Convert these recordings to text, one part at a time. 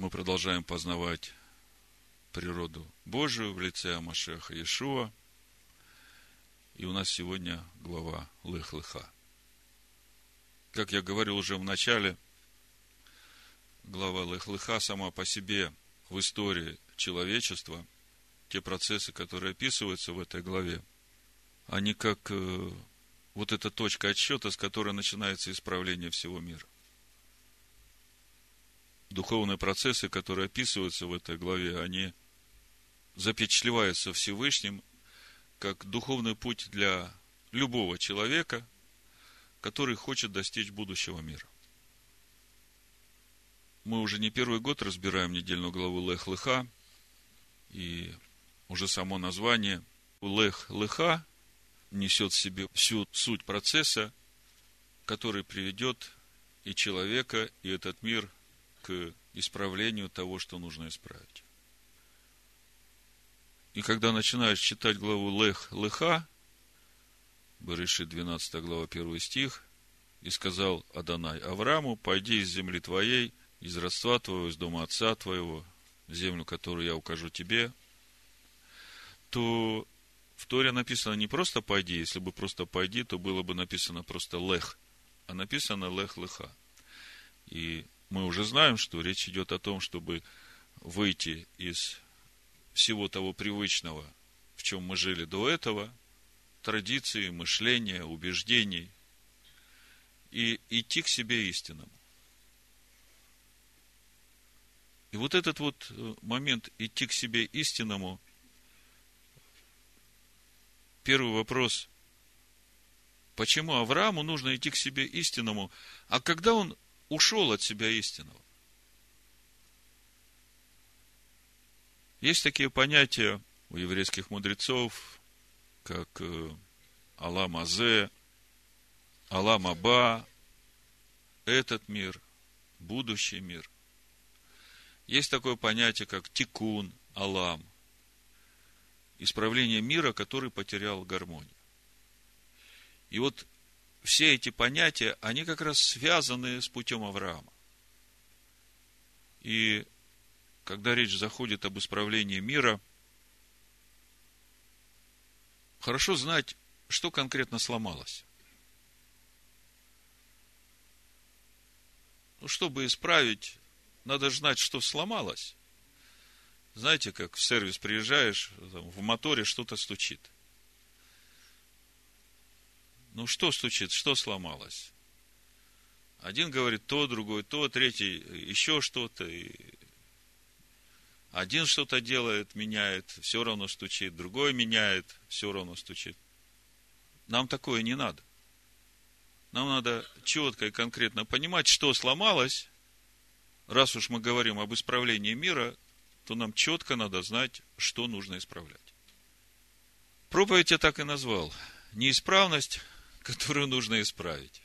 Мы продолжаем познавать природу Божию в лице Амашеха Иешуа. И у нас сегодня глава Лых-Лыха. Как я говорил уже в начале, глава Лых-Лыха сама по себе в истории человечества, те процессы, которые описываются в этой главе, они как э, вот эта точка отсчета, с которой начинается исправление всего мира духовные процессы, которые описываются в этой главе, они запечатлеваются Всевышним как духовный путь для любого человека, который хочет достичь будущего мира. Мы уже не первый год разбираем недельную главу Лех-Лыха, и уже само название Лех-Лыха несет в себе всю суть процесса, который приведет и человека, и этот мир к исправлению того, что нужно исправить. И когда начинаешь читать главу Лех Леха, Берешит 12 глава 1 стих, и сказал Адонай Аврааму, пойди из земли твоей, из родства твоего, из дома отца твоего, землю, которую я укажу тебе, то в Торе написано не просто пойди, если бы просто пойди, то было бы написано просто лех, а написано лех леха. И мы уже знаем, что речь идет о том, чтобы выйти из всего того привычного, в чем мы жили до этого, традиции, мышления, убеждений, и идти к себе истинному. И вот этот вот э, момент идти к себе истинному, первый вопрос, почему Аврааму нужно идти к себе истинному, а когда он ушел от себя истинного. Есть такие понятия у еврейских мудрецов, как э, Алам Азе, Алам Аба, этот мир, будущий мир. Есть такое понятие, как Тикун, Алам, исправление мира, который потерял гармонию. И вот все эти понятия, они как раз связаны с путем Авраама. И когда речь заходит об исправлении мира, хорошо знать, что конкретно сломалось. Ну, чтобы исправить, надо знать, что сломалось. Знаете, как в сервис приезжаешь, в моторе что-то стучит – ну, что стучит, что сломалось? Один говорит то, другой то, третий еще что-то. И один что-то делает, меняет, все равно стучит. Другой меняет, все равно стучит. Нам такое не надо. Нам надо четко и конкретно понимать, что сломалось. Раз уж мы говорим об исправлении мира, то нам четко надо знать, что нужно исправлять. Проповедь я так и назвал. Неисправность которую нужно исправить.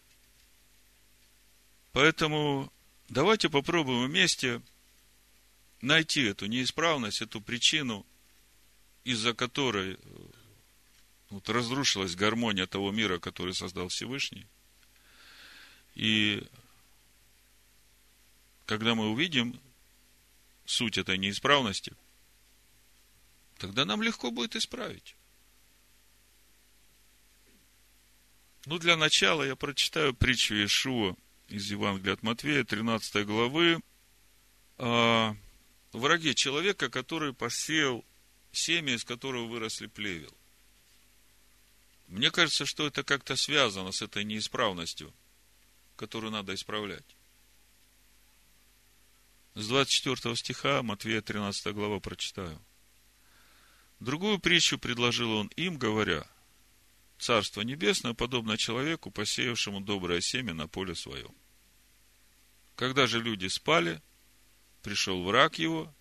Поэтому давайте попробуем вместе найти эту неисправность, эту причину, из-за которой э, вот, разрушилась гармония того мира, который создал Всевышний. И когда мы увидим суть этой неисправности, тогда нам легко будет исправить. Ну, для начала я прочитаю притчу Иешуа из Евангелия от Матвея, 13 главы, о враге человека, который посеял семя, из которого выросли плевел. Мне кажется, что это как-то связано с этой неисправностью, которую надо исправлять. С 24 стиха Матвея 13 глава прочитаю. Другую притчу предложил он им, говоря – Царство Небесное подобно человеку, посеявшему доброе семя на поле своем. Когда же люди спали, пришел враг его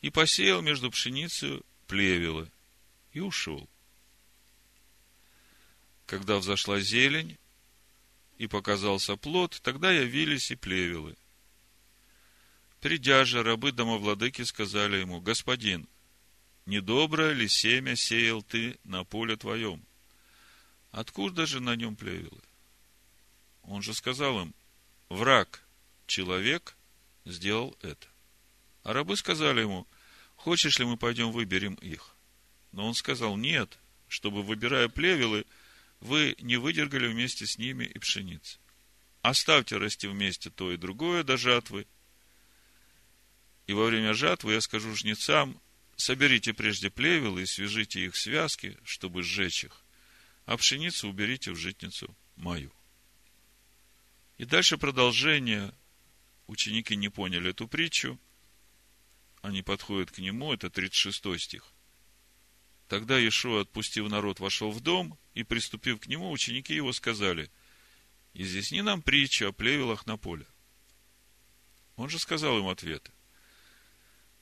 и посеял между пшеницей плевелы и ушел. Когда взошла зелень и показался плод, тогда явились и плевелы. Придя же, рабы домовладыки сказали ему, Господин, недоброе ли семя сеял ты на поле твоем? Откуда же на нем плевелы? Он же сказал им, враг, человек, сделал это. А рабы сказали ему, хочешь ли мы пойдем выберем их? Но он сказал, нет, чтобы, выбирая плевелы, вы не выдергали вместе с ними и пшеницы. Оставьте расти вместе то и другое до жатвы. И во время жатвы я скажу жнецам, соберите прежде плевелы и свяжите их связки, чтобы сжечь их, а пшеницу уберите в житницу мою. И дальше продолжение. Ученики не поняли эту притчу. Они подходят к нему, это 36 стих. Тогда Иешуа, отпустив народ, вошел в дом, и, приступив к нему, ученики его сказали, изъясни нам притчу о плевелах на поле. Он же сказал им ответы.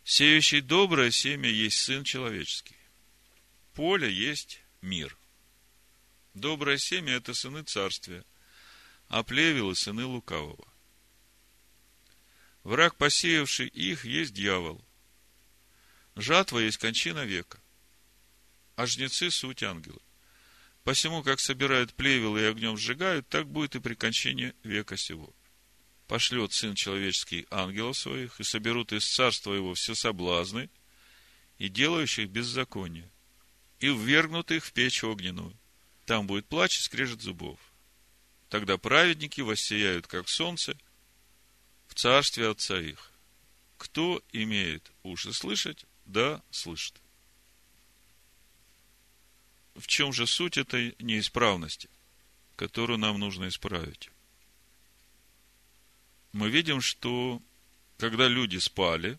Сеющий доброе семя есть Сын Человеческий. Поле есть мир. Доброе семя – это сыны царствия, а плевелы – сыны лукавого. Враг, посеявший их, есть дьявол. Жатва есть кончина века а жнецы – суть ангелы. Посему, как собирают плевел и огнем сжигают, так будет и при кончине века сего. Пошлет Сын Человеческий ангелов своих, и соберут из царства его все соблазны, и делающих беззаконие, и ввергнут их в печь огненную. Там будет плач и скрежет зубов. Тогда праведники воссияют, как солнце, в царстве Отца их. Кто имеет уши слышать, да слышит в чем же суть этой неисправности, которую нам нужно исправить? Мы видим, что когда люди спали,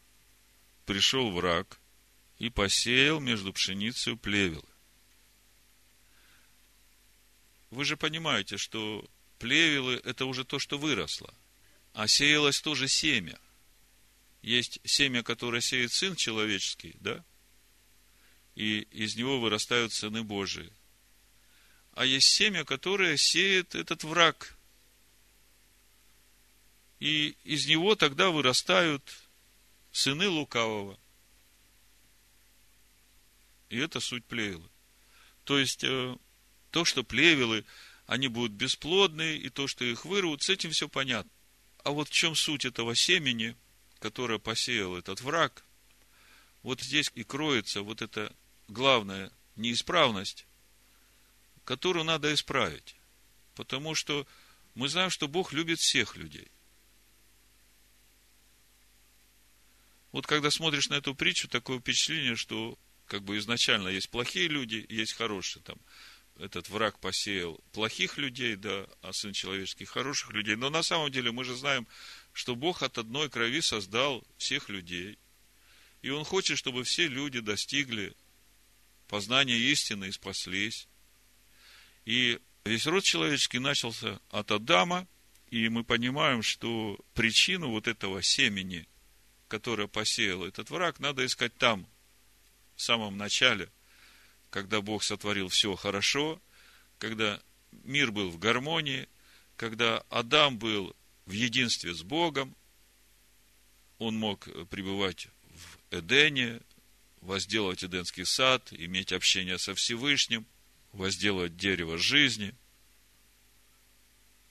пришел враг и посеял между пшеницей плевелы. Вы же понимаете, что плевелы – это уже то, что выросло, а сеялось тоже семя. Есть семя, которое сеет Сын Человеческий, да – и из него вырастают сыны Божии. А есть семя, которое сеет этот враг. И из него тогда вырастают сыны лукавого. И это суть плевелы. То есть, э, то, что плевелы, они будут бесплодные, и то, что их вырвут, с этим все понятно. А вот в чем суть этого семени, которое посеял этот враг, вот здесь и кроется вот это главная неисправность, которую надо исправить. Потому что мы знаем, что Бог любит всех людей. Вот когда смотришь на эту притчу, такое впечатление, что как бы изначально есть плохие люди, есть хорошие. Там, этот враг посеял плохих людей, да, а сын человеческий хороших людей. Но на самом деле мы же знаем, что Бог от одной крови создал всех людей. И Он хочет, чтобы все люди достигли познания истины и спаслись. И весь род человеческий начался от Адама, и мы понимаем, что причину вот этого семени, которое посеял этот враг, надо искать там, в самом начале, когда Бог сотворил все хорошо, когда мир был в гармонии, когда Адам был в единстве с Богом, он мог пребывать в Эдене, возделывать Эдемский сад, иметь общение со Всевышним, возделывать дерево жизни.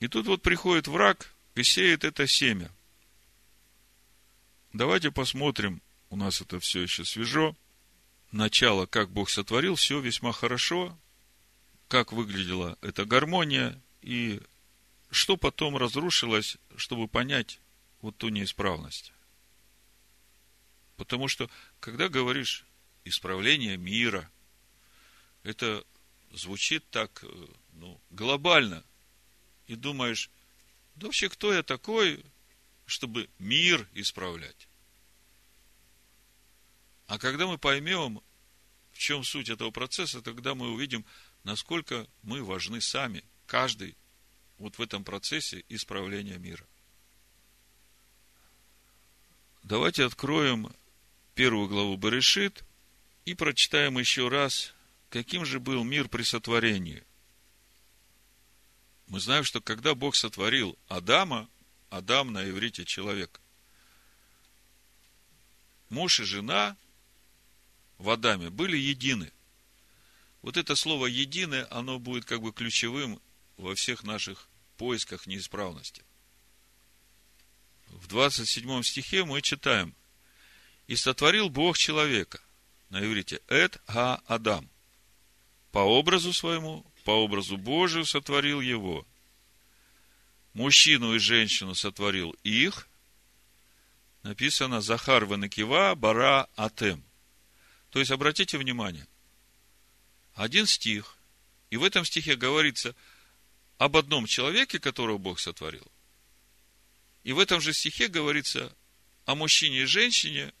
И тут вот приходит враг и сеет это семя. Давайте посмотрим, у нас это все еще свежо. Начало, как Бог сотворил, все весьма хорошо, как выглядела эта гармония и что потом разрушилось, чтобы понять вот ту неисправность. Потому что, когда говоришь исправление мира, это звучит так э, ну, глобально. И думаешь, да вообще кто я такой, чтобы мир исправлять? А когда мы поймем, в чем суть этого процесса, тогда мы увидим, насколько мы важны сами, каждый, вот в этом процессе исправления мира. Давайте откроем первую главу Берешит и прочитаем еще раз, каким же был мир при сотворении. Мы знаем, что когда Бог сотворил Адама, Адам на иврите человек, муж и жена в Адаме были едины. Вот это слово «единое», оно будет как бы ключевым во всех наших поисках неисправности. В 27 стихе мы читаем – И сотворил Бог человека. На иврите. Эт га Адам. По образу своему, по образу Божию сотворил его. Мужчину и женщину сотворил их. Написано Захар Венекива Бара Атем. То есть, обратите внимание, один стих, и в этом стихе говорится об одном человеке, которого Бог сотворил. И в этом же стихе говорится о мужчине и женщине.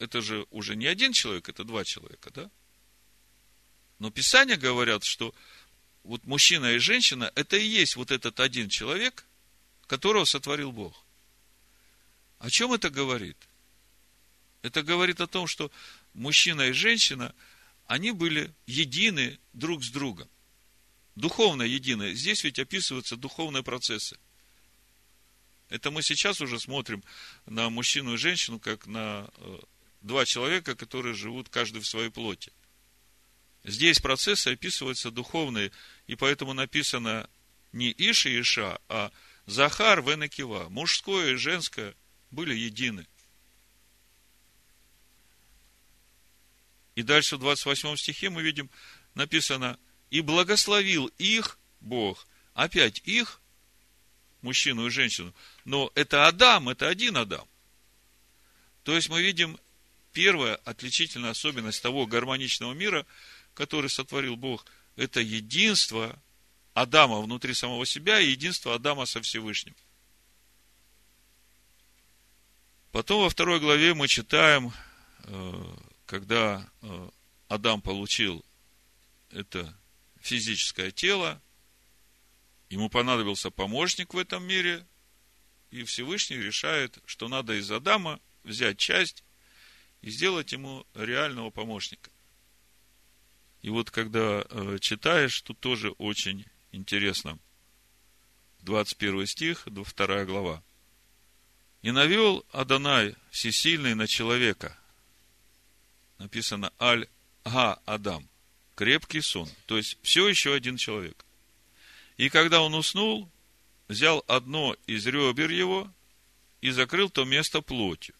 Это же уже не один человек, это два человека, да? Но Писания говорят, что вот мужчина и женщина, это и есть вот этот один человек, которого сотворил Бог. О чем это говорит? Это говорит о том, что мужчина и женщина, они были едины друг с другом. Духовно едины. Здесь ведь описываются духовные процессы. Это мы сейчас уже смотрим на мужчину и женщину, как на э, два человека, которые живут каждый в своей плоти. Здесь процессы описываются духовные, и поэтому написано не Иша и Иша, а Захар, Венекива. Мужское и женское были едины. И дальше в 28 стихе мы видим, написано, и благословил их Бог, опять их, мужчину и женщину, но это Адам, это один Адам. То есть мы видим первая отличительная особенность того гармоничного мира – который сотворил Бог, это единство Адама внутри самого себя и единство Адама со Всевышним. Потом во второй главе мы читаем, э, когда э, Адам получил это физическое тело, ему понадобился помощник в этом мире, и Всевышний решает, что надо из Адама взять часть и сделать ему реального помощника. И вот когда э, читаешь, тут тоже очень интересно. 21 стих, 2 глава. «И навел Адонай всесильный на человека». Написано «Аль-Га Адам». Крепкий сон. То есть, все еще один человек. И когда он уснул, взял одно из ребер его и закрыл то место плотью.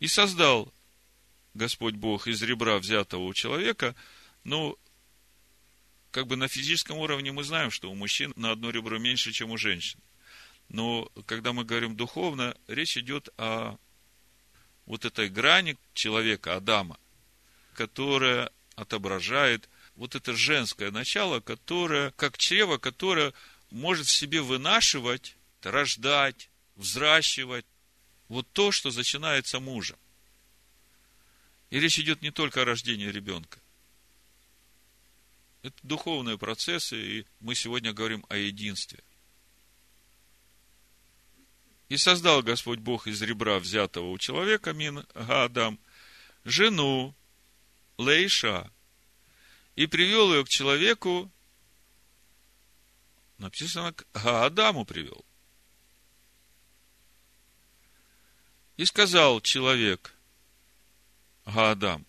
И создал Господь Бог из ребра, взятого у человека, ну, как бы на физическом уровне мы знаем, что у мужчин на одно ребро меньше, чем у женщин. Но когда мы говорим духовно, речь идет о вот этой грани человека, Адама, которая отображает вот это женское начало, которое, как чрево, которое может в себе вынашивать, рождать, взращивать вот то, что начинается мужем. И речь идет не только о рождении ребенка. Это духовные процессы, и мы сегодня говорим о единстве. И создал Господь Бог из ребра, взятого у человека, Мин Гадам, жену Лейша, и привел ее к человеку, написано, к Гаадаму привел. И сказал человек, Гаадам,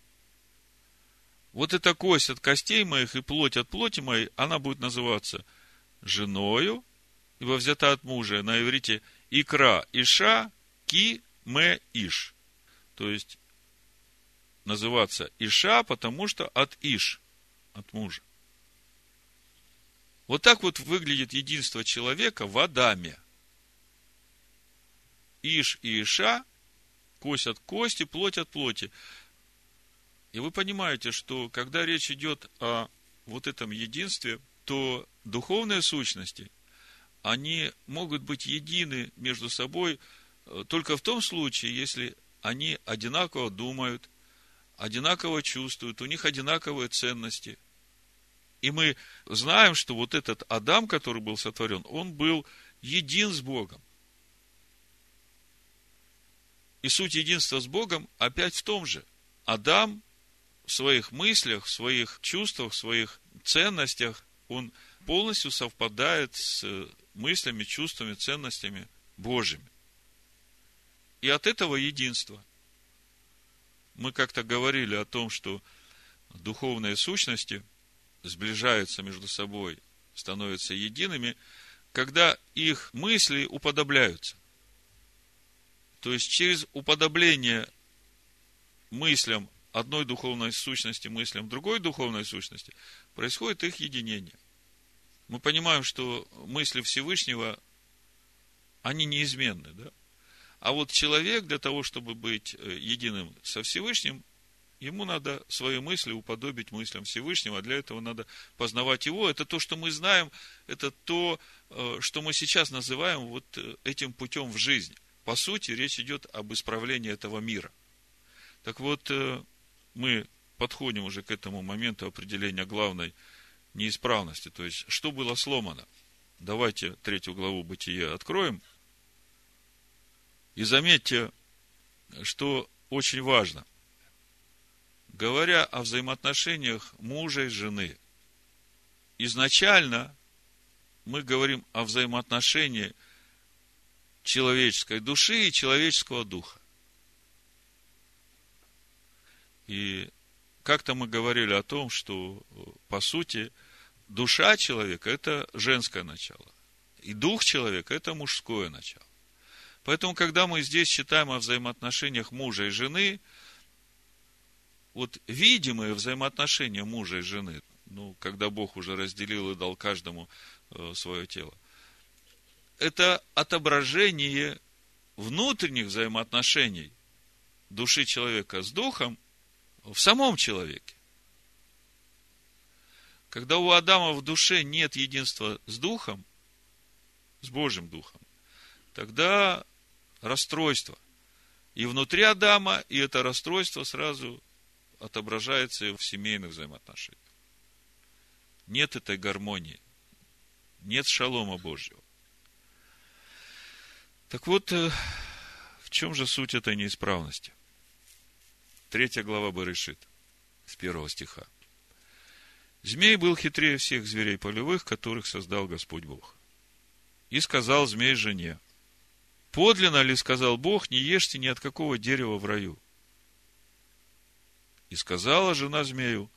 вот эта кость от костей моих и плоть от плоти моей, она будет называться женою, ибо взята от мужа на иврите икра иша ки ме иш. То есть, называться иша, потому что от иш, от мужа. Вот так вот выглядит единство человека в Адаме. Иш и Иша, кость от кости, плоть от плоти. И вы понимаете, что когда речь идет о вот этом единстве, то духовные сущности, они могут быть едины между собой э, только в том случае, если они одинаково думают, одинаково чувствуют, у них одинаковые ценности. И мы знаем, что вот этот Адам, который был сотворен, он был един с Богом. И суть единства с Богом опять в том же. Адам в своих мыслях, в своих чувствах, в своих ценностях, он полностью совпадает с мыслями, чувствами, ценностями Божьими. И от этого единства. Мы как-то говорили о том, что духовные сущности сближаются между собой, становятся едиными, когда их мысли уподобляются. То есть через уподобление мыслям одной духовной сущности, мыслям другой духовной сущности, происходит их единение. Мы понимаем, что мысли Всевышнего, они неизменны, да? А вот человек для того, чтобы быть э, единым со Всевышним, ему надо свои мысли уподобить мыслям Всевышнего, а для этого надо познавать его. Это то, что мы знаем, это то, э, что мы сейчас называем вот э, этим путем в жизни. По сути, речь идет об исправлении этого мира. Так вот, мы подходим уже к этому моменту определения главной неисправности. То есть, что было сломано? Давайте третью главу Бытия откроем – и заметьте, что очень важно. Говоря о взаимоотношениях мужа и жены, изначально мы говорим о взаимоотношении человеческой души и человеческого духа. И как-то мы говорили о том, что, по сути, душа человека – это женское начало, и дух человека – это мужское начало. Поэтому, когда мы здесь читаем о взаимоотношениях мужа и жены, вот видимые взаимоотношения мужа и жены, ну, когда Бог уже разделил и дал каждому э, свое тело, это отображение внутренних взаимоотношений души человека с духом в самом человеке. Когда у Адама в душе нет единства с духом, с Божьим духом, тогда расстройство. И внутри Адама, и это расстройство сразу отображается в семейных взаимоотношениях. Нет этой гармонии. Нет шалома Божьего. Так вот, э, в чем же суть этой неисправности? Третья глава Барышит, с первого стиха. Змей был хитрее всех зверей полевых, которых создал Господь Бог. И сказал змей жене, Подлинно ли, сказал Бог, не ешьте ни от какого дерева в раю? И сказала жена змею,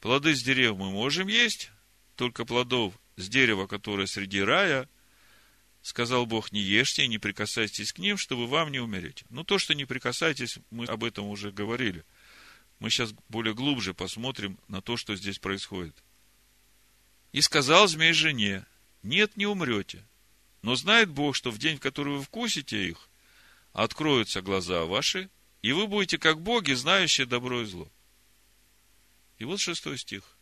плоды с дерев мы можем есть, только плодов с дерева, которое среди рая, сказал Бог, не ешьте и не прикасайтесь к ним, чтобы вам не умереть. Ну, то, что не прикасайтесь, мы об этом уже говорили. Мы сейчас более глубже посмотрим на то, что здесь происходит. И сказал змей жене, нет, не умрете. Но знает Бог, что в день, в который вы вкусите их, откроются глаза ваши, и вы будете как боги, знающие добро и зло. И вот шестой стих.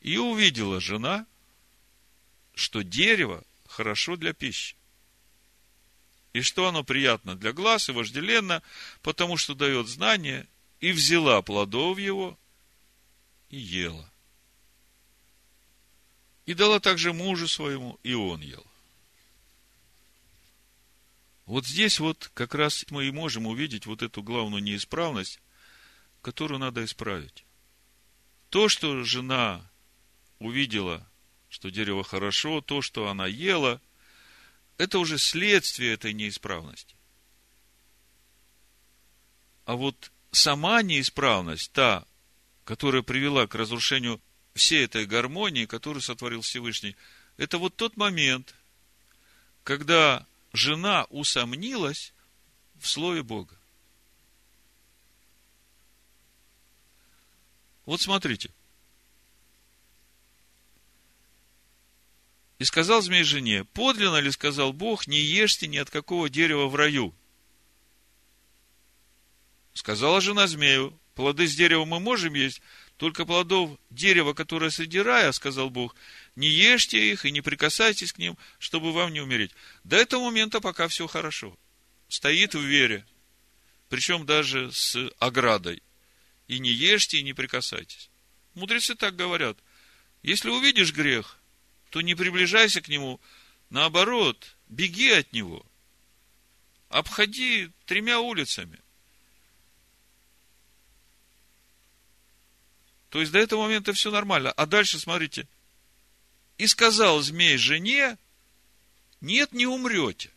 И увидела жена, что дерево хорошо для пищи. И что оно приятно для глаз и вожделенно, потому что дает знание, и взяла плодов его и ела. И дала также мужу своему, и он ел. Вот здесь вот как раз мы и можем увидеть вот эту главную неисправность, которую надо исправить. То, что жена увидела, что дерево хорошо, то, что она ела, это уже следствие этой неисправности. А вот сама неисправность, та, которая привела к разрушению всей этой гармонии, которую сотворил Всевышний, это вот тот момент, когда жена усомнилась в Слове Бога. Вот смотрите. И сказал змей жене, подлинно ли, сказал Бог, не ешьте ни от какого дерева в раю. Сказала жена змею, плоды с дерева мы можем есть, только плодов дерева, которое среди рая, сказал Бог, не ешьте их и не прикасайтесь к ним, чтобы вам не умереть. До этого момента пока все хорошо. Стоит в вере. Причем даже с оградой. И не ешьте, и не прикасайтесь. Мудрецы так говорят. Если увидишь грех, то не приближайся к нему. Наоборот, беги от него. Обходи тремя улицами – То есть до этого момента все нормально. А дальше смотрите. И сказал змей жене, нет, не умрете.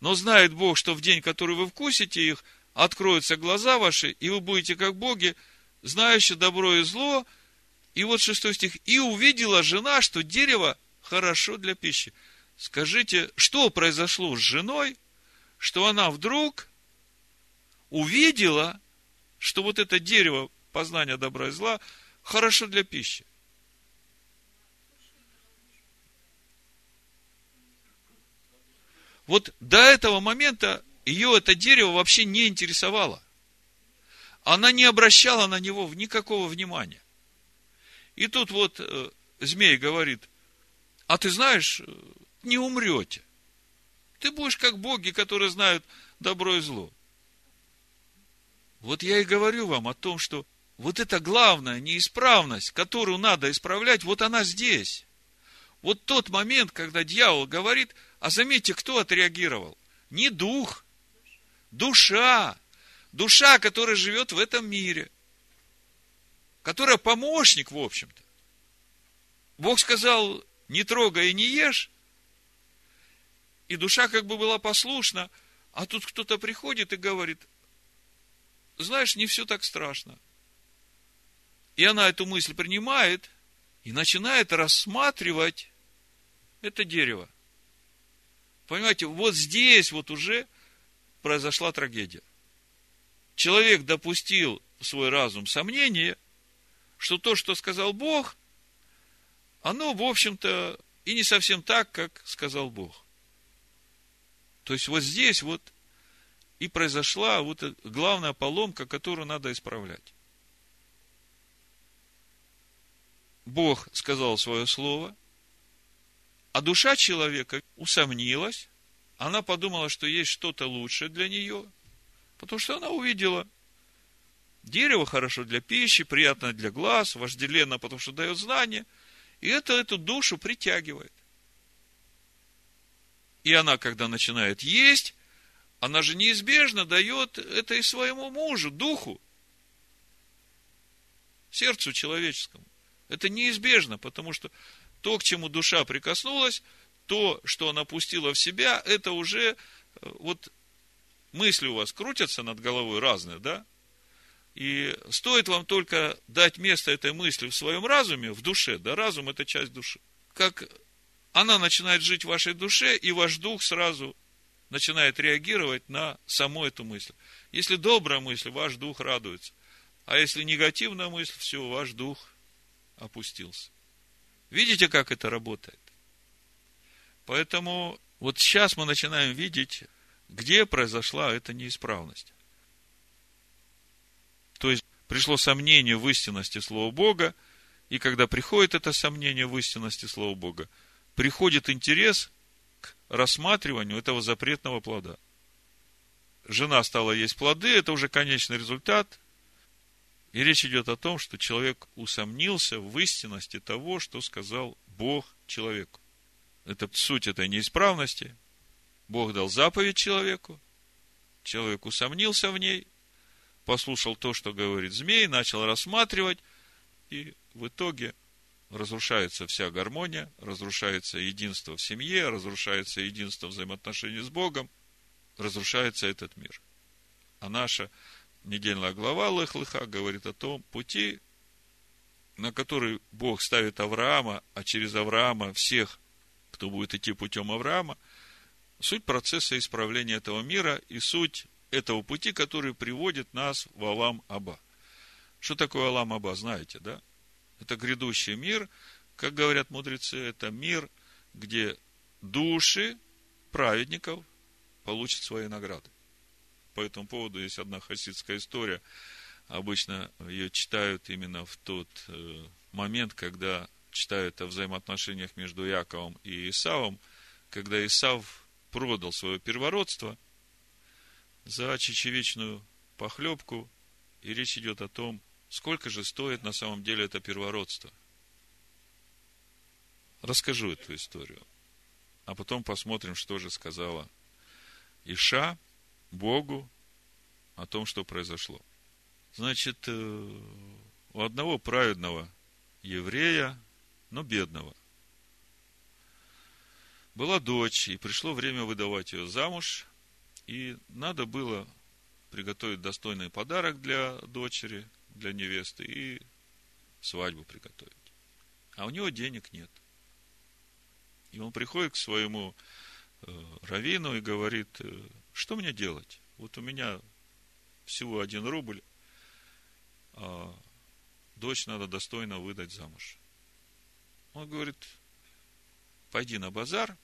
Но знает Бог, что в день, который вы вкусите их, откроются глаза ваши, и вы будете как боги, знающие добро и зло. И вот шестой стих. И увидела жена, что дерево хорошо для пищи. Скажите, что произошло с женой, что она вдруг увидела, что вот это дерево познания добра и зла хорошо для пищи. Вот до этого момента ее это дерево вообще не интересовало. Она не обращала на него никакого внимания. И тут вот э, змей говорит, а ты знаешь, э, не умрете. Ты будешь как боги, которые знают добро и зло. Вот я и говорю вам о том, что вот эта главная неисправность, которую надо исправлять, вот она здесь. Вот тот момент, когда дьявол говорит, а заметьте, кто отреагировал? Не дух, душа. Душа, которая живет в этом мире. Которая помощник, в общем-то. Бог сказал, не трогай и не ешь. И душа как бы была послушна, а тут кто-то приходит и говорит, знаешь, не все так страшно. И она эту мысль принимает и начинает рассматривать это дерево. Понимаете, вот здесь вот уже произошла трагедия. Человек допустил в свой разум сомнение, что то, что сказал Бог, оно, в общем-то, и не совсем так, как сказал Бог. То есть вот здесь вот и произошла вот главная поломка, которую надо исправлять. Бог сказал свое слово, а душа человека усомнилась, она подумала, что есть что-то лучшее для нее, потому что она увидела дерево хорошо для пищи, приятно для глаз, вожделенно, потому что дает знания, и это эту душу притягивает. И она, когда начинает есть, она же неизбежно дает это и своему мужу, духу, сердцу человеческому. Это неизбежно, потому что то, к чему душа прикоснулась, то, что она пустила в себя, это уже э, вот мысли у вас крутятся над головой разные, да? И стоит вам только дать место этой мысли в своем разуме, в душе, да, разум это часть души. Как она начинает жить в вашей душе, и ваш дух сразу начинает реагировать на саму эту мысль. Если добрая мысль, ваш дух радуется. А если негативная мысль, все, ваш дух опустился. Видите, как это работает? Поэтому вот сейчас мы начинаем видеть, где произошла эта неисправность. То есть пришло сомнение в истинности Слова Бога, и когда приходит это сомнение в истинности Слова Бога, приходит интерес к рассматриванию этого запретного плода. Жена стала есть плоды, это уже конечный результат. И речь идет о том, что человек усомнился в истинности того, что сказал Бог человеку. Это суть этой неисправности. Бог дал заповедь человеку, человек усомнился в ней, послушал то, что говорит змей, начал рассматривать, и в итоге разрушается вся гармония, разрушается единство в семье, разрушается единство взаимоотношений с Богом, разрушается этот мир. А наша недельная глава Лех-Леха говорит о том пути, на который Бог ставит Авраама, а через Авраама всех, кто будет идти путем Авраама, суть процесса исправления этого мира и суть этого пути, который приводит нас в Алам Аба. Что такое Алам Аба, знаете, да? Это грядущий мир, как говорят мудрецы, это мир, где души праведников получат свои награды. По этому поводу есть одна хасидская история. Обычно ее читают именно в тот э, момент, когда читают о взаимоотношениях между Яковом и Исавом, когда Исав продал свое первородство за чечевичную похлебку, и речь идет о том, Сколько же стоит на самом деле это первородство? Расскажу эту историю. А потом посмотрим, что же сказала Иша Богу о том, что произошло. Значит, э, у одного праведного еврея, но бедного, была дочь, и пришло время выдавать ее замуж, и надо было приготовить достойный подарок для дочери, для невесты и свадьбу приготовить. А у него денег нет. И он приходит к своему э, раввину и говорит, э, что мне делать? Вот у меня всего один рубль, а дочь надо достойно выдать замуж. Он говорит, пойди на базар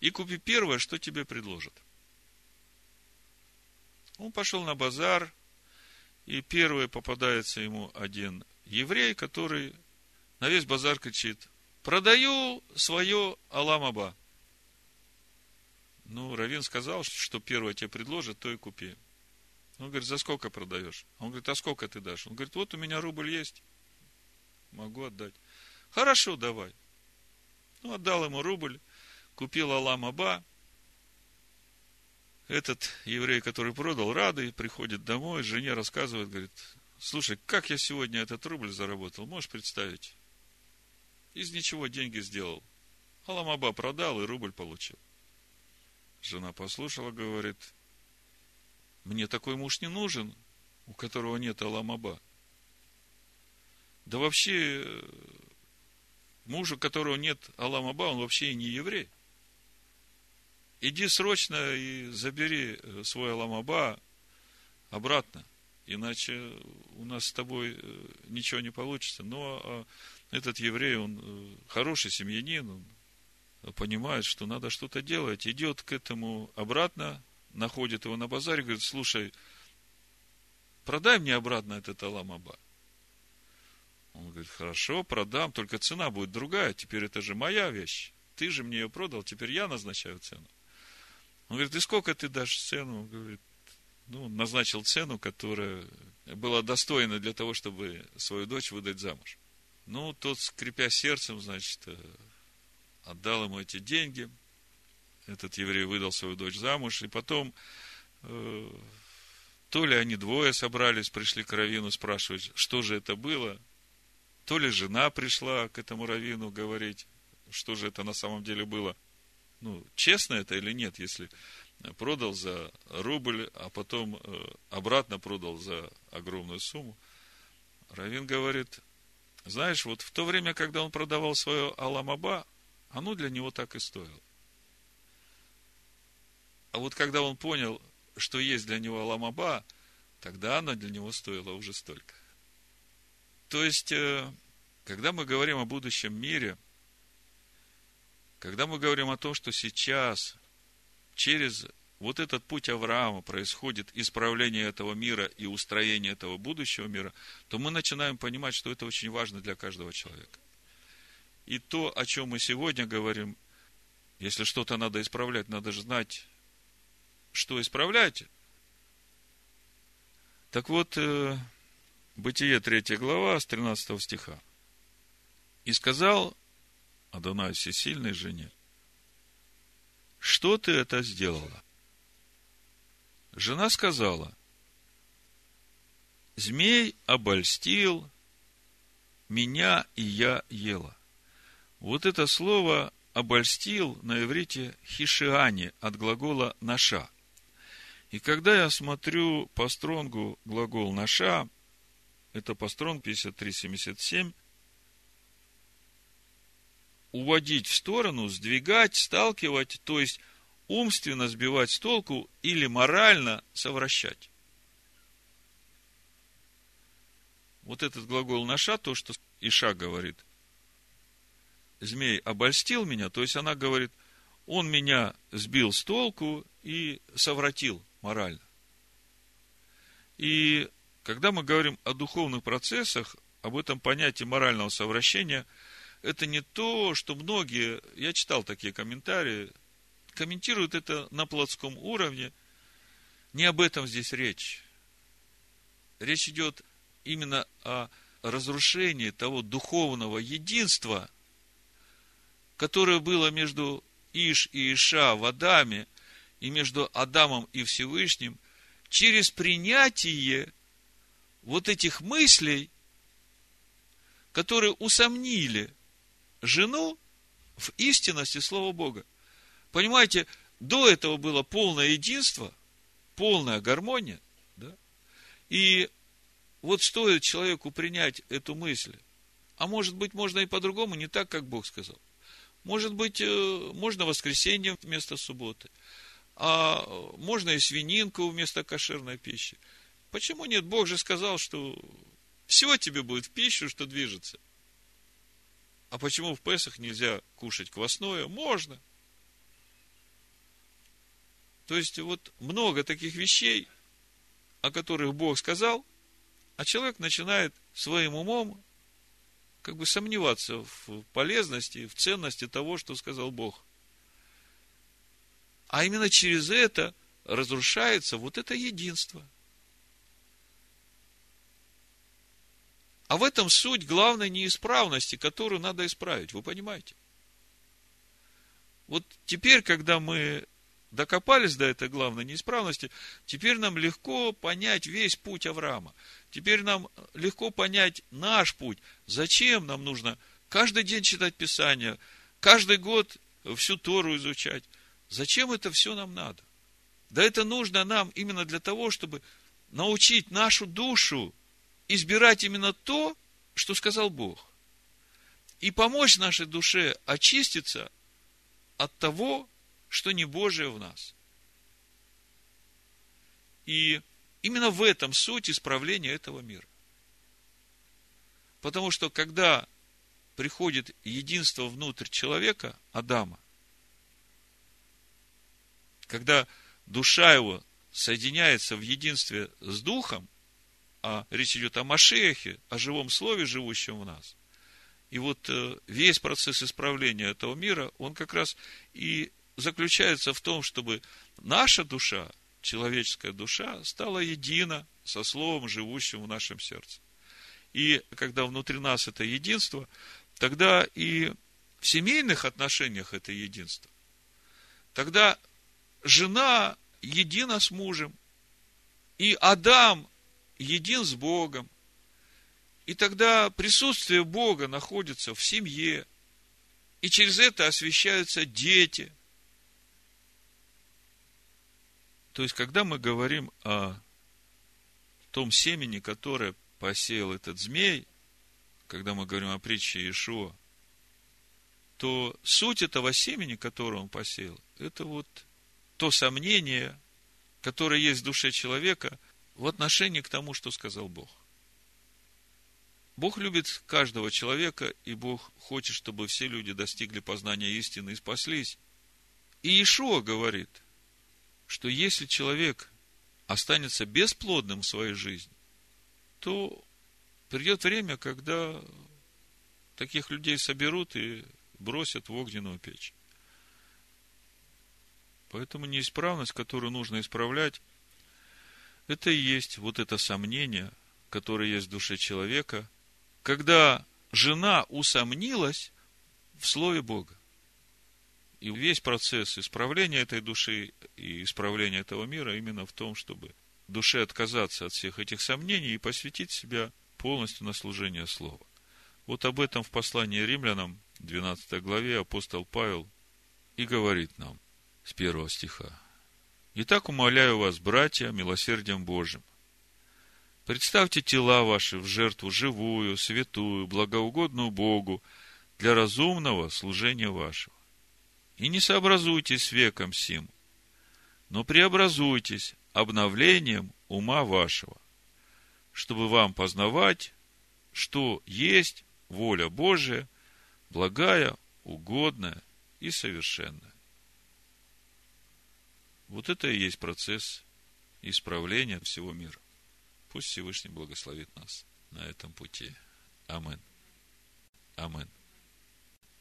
и купи первое, что тебе предложат. Он пошел на базар, и первый попадается ему один еврей, который на весь базар кричит, продаю свое Аламаба. Ну, Равин сказал, что первое тебе предложат, то и купи. Он говорит, за сколько продаешь? Он говорит, а сколько ты дашь? Он говорит, вот у меня рубль есть, могу отдать. Хорошо, давай. Ну, отдал ему рубль, купил Аламаба, этот еврей, который продал, радый, приходит домой, жене рассказывает, говорит, слушай, как я сегодня этот рубль заработал, можешь представить? Из ничего деньги сделал. Аламаба продал и рубль получил. Жена послушала, говорит, мне такой муж не нужен, у которого нет Аламаба. Да вообще, мужу, у которого нет Аламаба, он вообще и не еврей иди срочно и забери э, свой Аламаба обратно, иначе у нас с тобой э, ничего не получится. Но а, этот еврей, он э, хороший семьянин, он понимает, что надо что-то делать, идет к этому обратно, находит его на базаре, говорит, слушай, продай мне обратно этот Аламаба. Он говорит, хорошо, продам, только цена будет другая, теперь это же моя вещь. Ты же мне ее продал, теперь я назначаю цену. Он говорит, и сколько ты дашь цену? Он говорит, ну, назначил цену, которая была достойна для того, чтобы свою дочь выдать замуж. Ну, тот, скрипя сердцем, значит, э, отдал ему эти деньги. Этот еврей выдал свою дочь замуж. И потом, э, то ли они двое собрались, пришли к Равину спрашивать, что же это было. То ли жена пришла к этому Равину говорить, что же это на самом деле было ну, честно это или нет, если продал за рубль, а потом э, обратно продал за огромную сумму. Равин говорит, знаешь, вот в то время, когда он продавал свое Аламаба, оно для него так и стоило. А вот когда он понял, что есть для него Аламаба, тогда оно для него стоило уже столько. То есть, э, когда мы говорим о будущем мире – когда мы говорим о том, что сейчас через вот этот путь Авраама происходит исправление этого мира и устроение этого будущего мира, то мы начинаем понимать, что это очень важно для каждого человека. И то, о чем мы сегодня говорим, если что-то надо исправлять, надо же знать, что исправлять. Так вот, э, Бытие 3 глава, с 13 стиха. «И сказал Адонай всесильной жене, что ты это сделала? Жена сказала, змей обольстил меня, и я ела. Вот это слово обольстил на иврите хишиане от глагола наша. И когда я смотрю по стронгу глагол наша, это по стронг 5377, уводить в сторону, сдвигать, сталкивать, то есть умственно сбивать с толку или морально совращать. Вот этот глагол наша, то, что Иша говорит, змей обольстил меня, то есть она говорит, он меня сбил с толку и совратил морально. И когда мы говорим о духовных процессах, об этом понятии морального совращения – это не то, что многие, я читал такие комментарии, комментируют это на плотском уровне. Не об этом здесь речь. Речь идет именно о разрушении того духовного единства, которое было между Иш и Иша в Адаме, и между Адамом и Всевышним, через принятие вот этих мыслей, которые усомнили жену в истинности Слова Бога. Понимаете, до этого было полное единство, полная гармония, да? И вот стоит человеку принять эту мысль, а может быть, можно и по-другому, не так, как Бог сказал. Может быть, э, можно воскресенье вместо субботы. А можно и свининку вместо кошерной пищи. Почему нет? Бог же сказал, что все тебе будет в пищу, что движется. А почему в Песах нельзя кушать квасное? Можно. То есть, вот много таких вещей, о которых Бог сказал, а человек начинает своим умом как бы сомневаться в полезности, в ценности того, что сказал Бог. А именно через это разрушается вот это единство. А в этом суть главной неисправности, которую надо исправить. Вы понимаете? Вот теперь, когда мы докопались до этой главной неисправности, теперь нам легко понять весь путь Авраама. Теперь нам легко понять наш путь. Зачем нам нужно каждый день читать Писание, каждый год всю Тору изучать. Зачем это все нам надо? Да это нужно нам именно для того, чтобы научить нашу душу избирать именно то, что сказал Бог. И помочь нашей душе очиститься от того, что не Божие в нас. И именно в этом суть исправления этого мира. Потому что когда приходит единство внутрь человека, Адама, когда душа его соединяется в единстве с Духом, а речь идет о Машехе, о живом слове, живущем в нас, и вот э, весь процесс исправления этого мира, он как раз и заключается в том, чтобы наша душа, человеческая душа, стала едина со Словом, живущим в нашем сердце. И когда внутри нас это единство, тогда и в семейных отношениях это единство. Тогда жена едина с мужем, и Адам един с Богом. И тогда присутствие Бога находится в семье, и через это освещаются дети – То есть, когда мы говорим о том семени, которое посеял этот змей, когда мы говорим о притче Иешуа, то суть этого семени, которое он посеял, это вот то сомнение, которое есть в душе человека в отношении к тому, что сказал Бог. Бог любит каждого человека, и Бог хочет, чтобы все люди достигли познания истины и спаслись. И Иешуа говорит – что если человек останется бесплодным в своей жизни, то придет время, когда таких людей соберут и бросят в огненную печь. Поэтому неисправность, которую нужно исправлять, это и есть вот это сомнение, которое есть в душе человека, когда жена усомнилась в Слове Бога. И весь процесс исправления этой души и исправления этого мира именно в том, чтобы душе отказаться от всех этих сомнений и посвятить себя полностью на служение Слова. Вот об этом в послании римлянам, 12 главе, апостол Павел и говорит нам с первого стиха. «Итак, умоляю вас, братья, милосердием Божьим, представьте тела ваши в жертву живую, святую, благоугодную Богу для разумного служения вашего и не сообразуйтесь веком сим, но преобразуйтесь обновлением ума вашего, чтобы вам познавать, что есть воля Божия, благая, угодная и совершенная. Вот это и есть процесс исправления всего мира. Пусть Всевышний благословит нас на этом пути. Амин. Амин.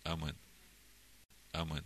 Амин. Амин.